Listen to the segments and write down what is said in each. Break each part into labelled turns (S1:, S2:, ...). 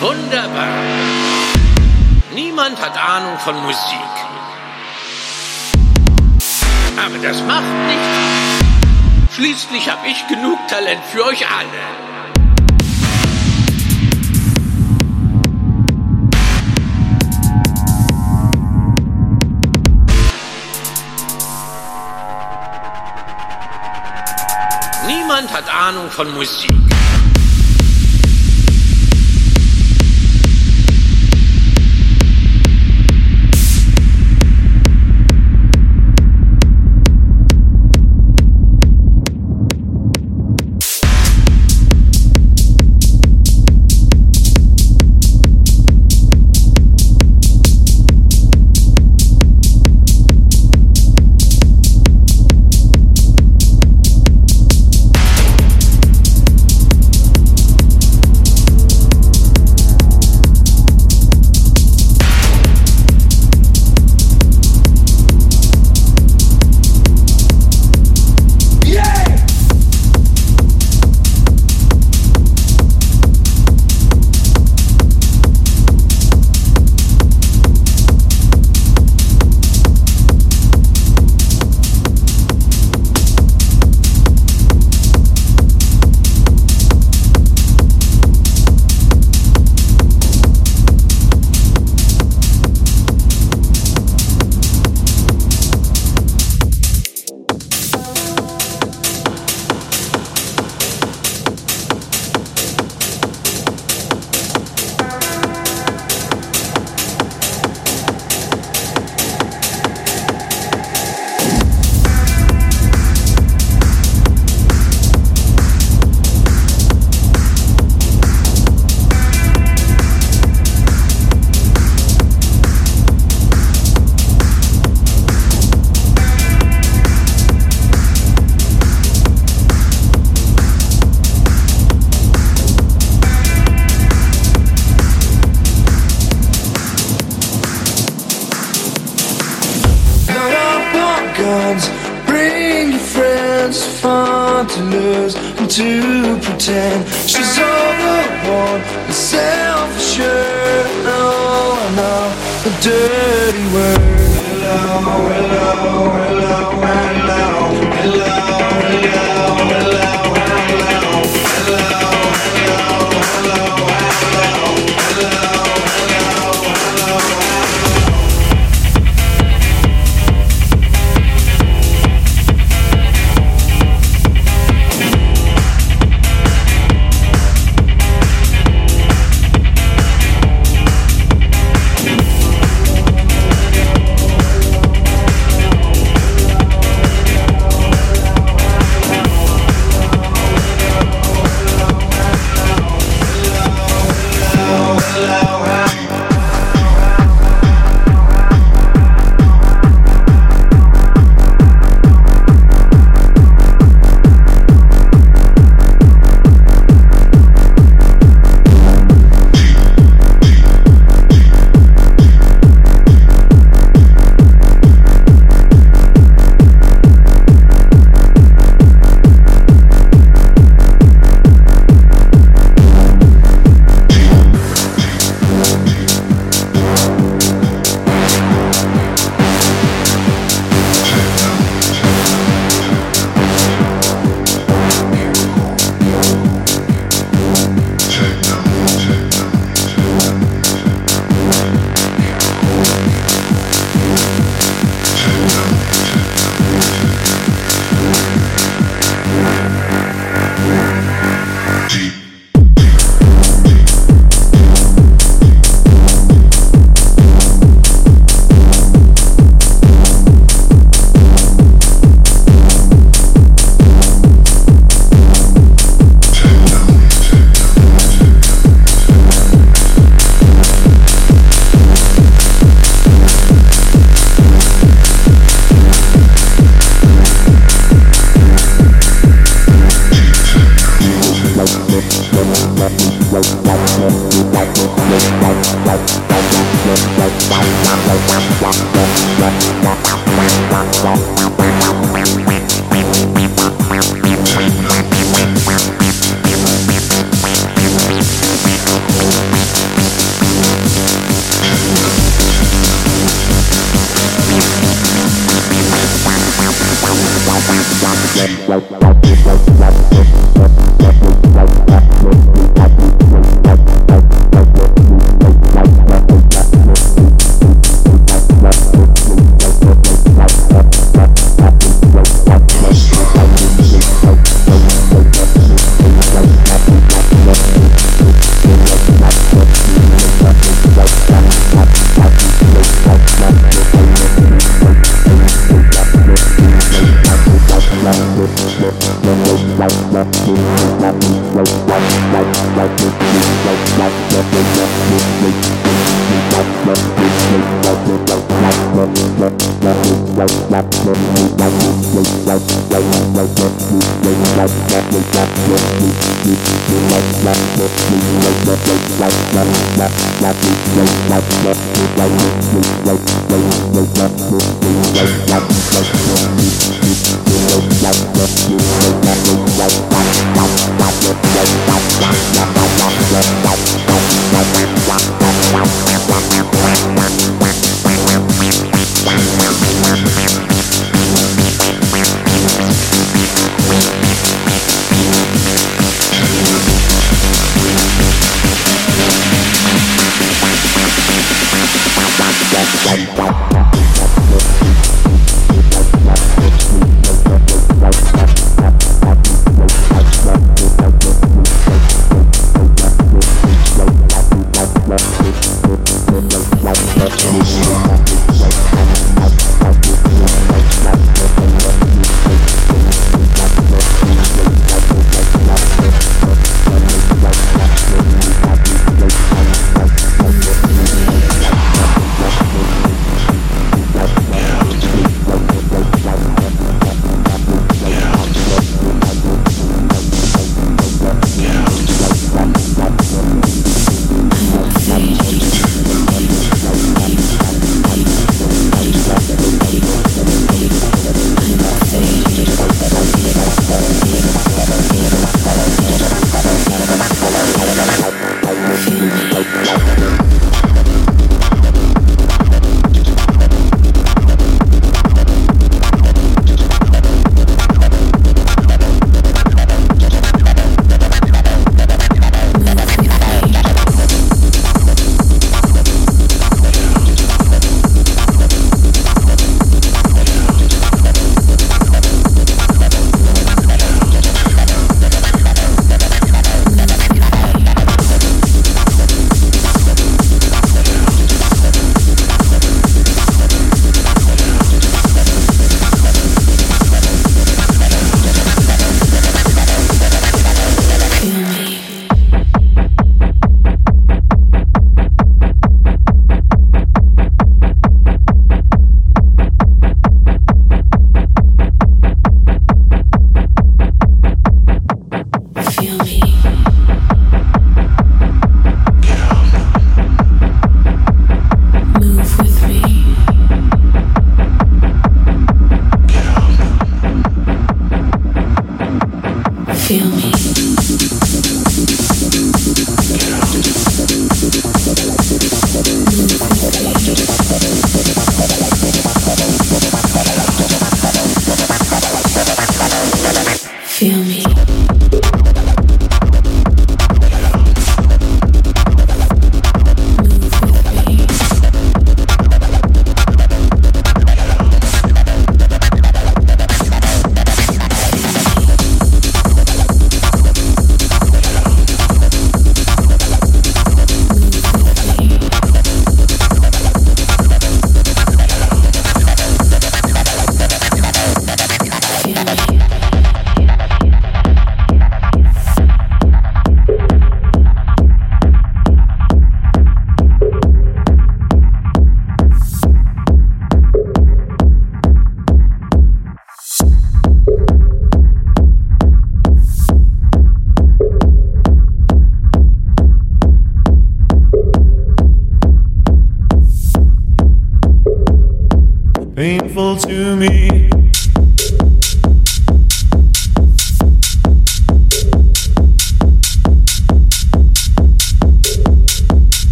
S1: Wunderbar. Niemand hat Ahnung von Musik. Aber das macht nichts. Schließlich habe ich genug Talent für euch alle. Niemand hat Ahnung von Musik.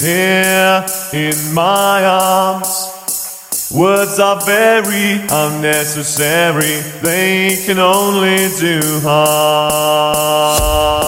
S2: Here in my arms. Words are very unnecessary, they can only do All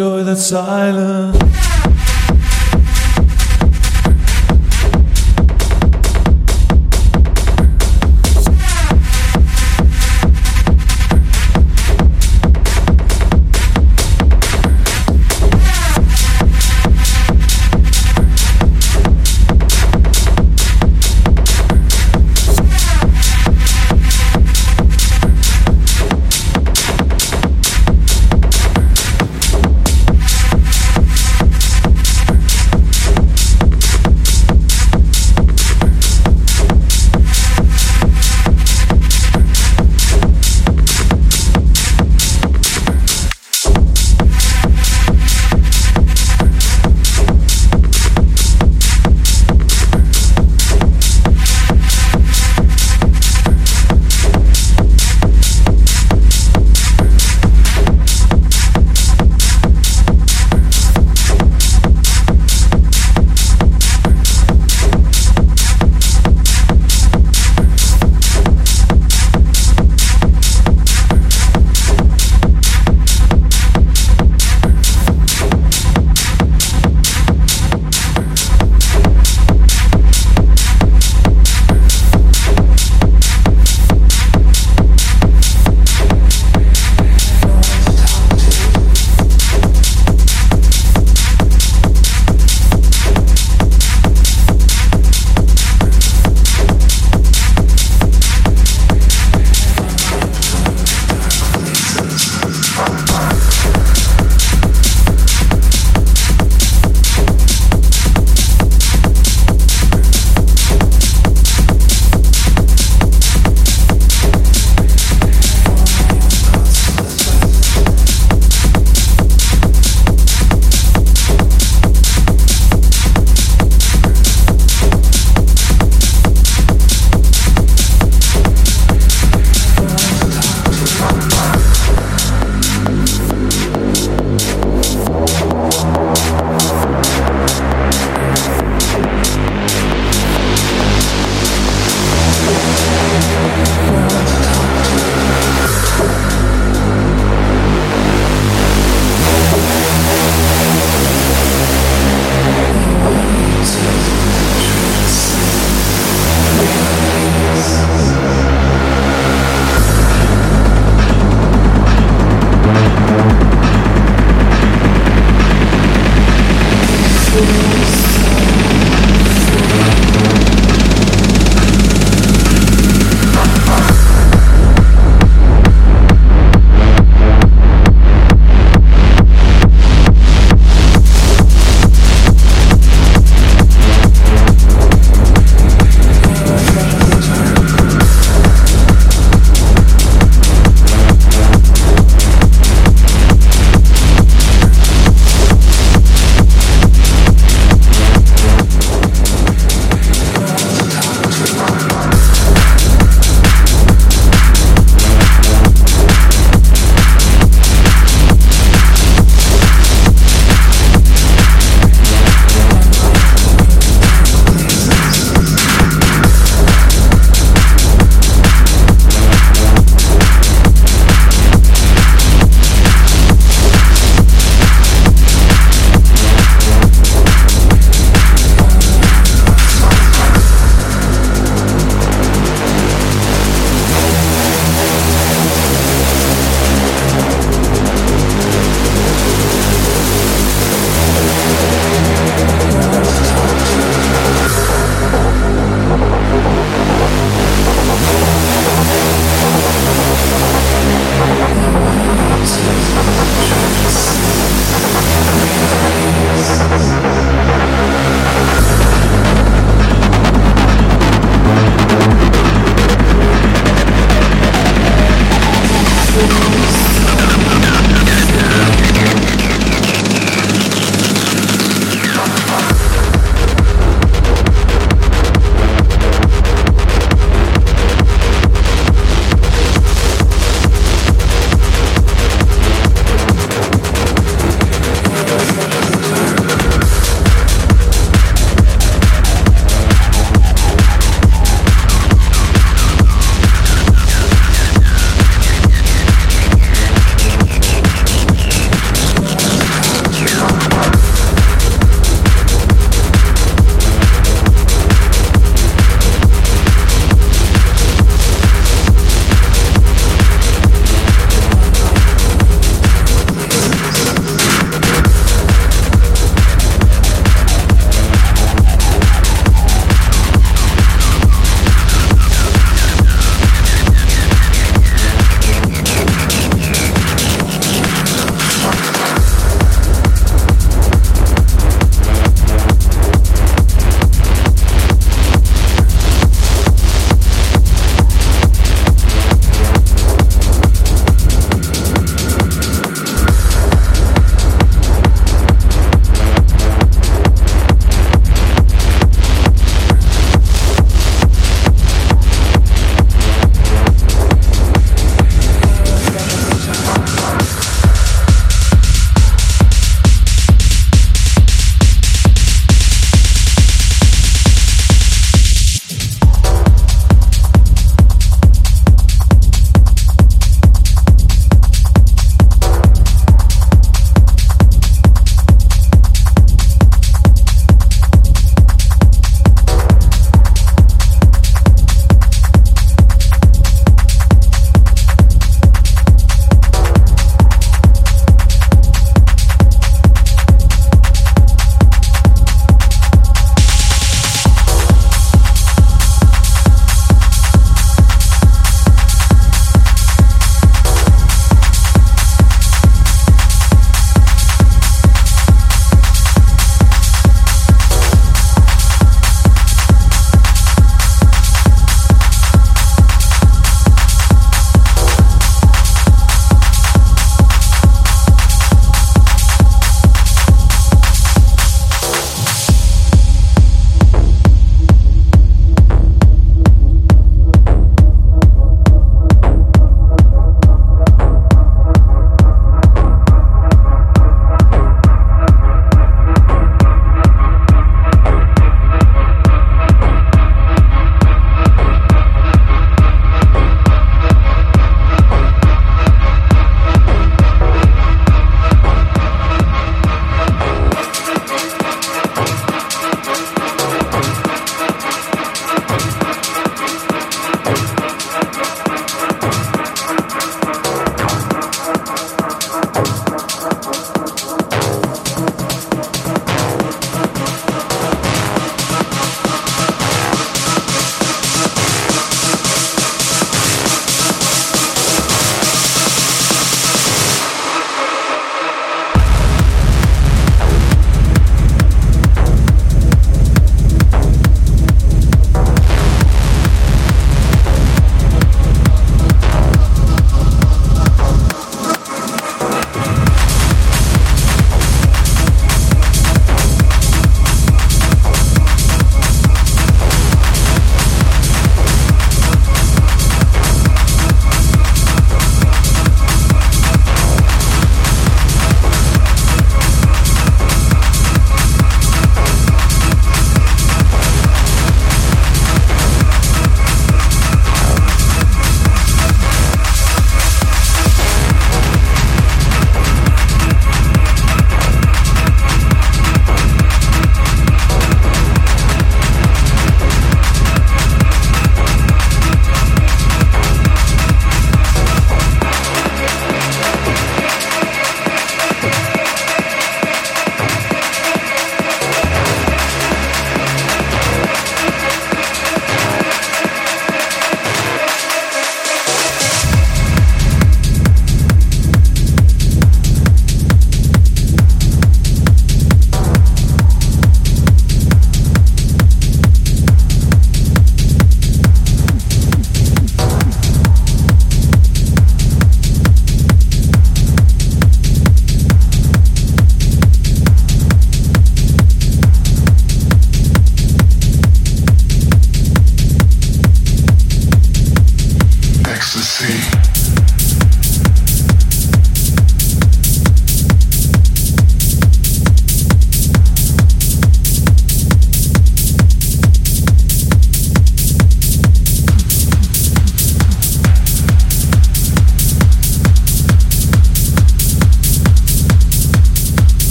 S2: Enjoy the silence.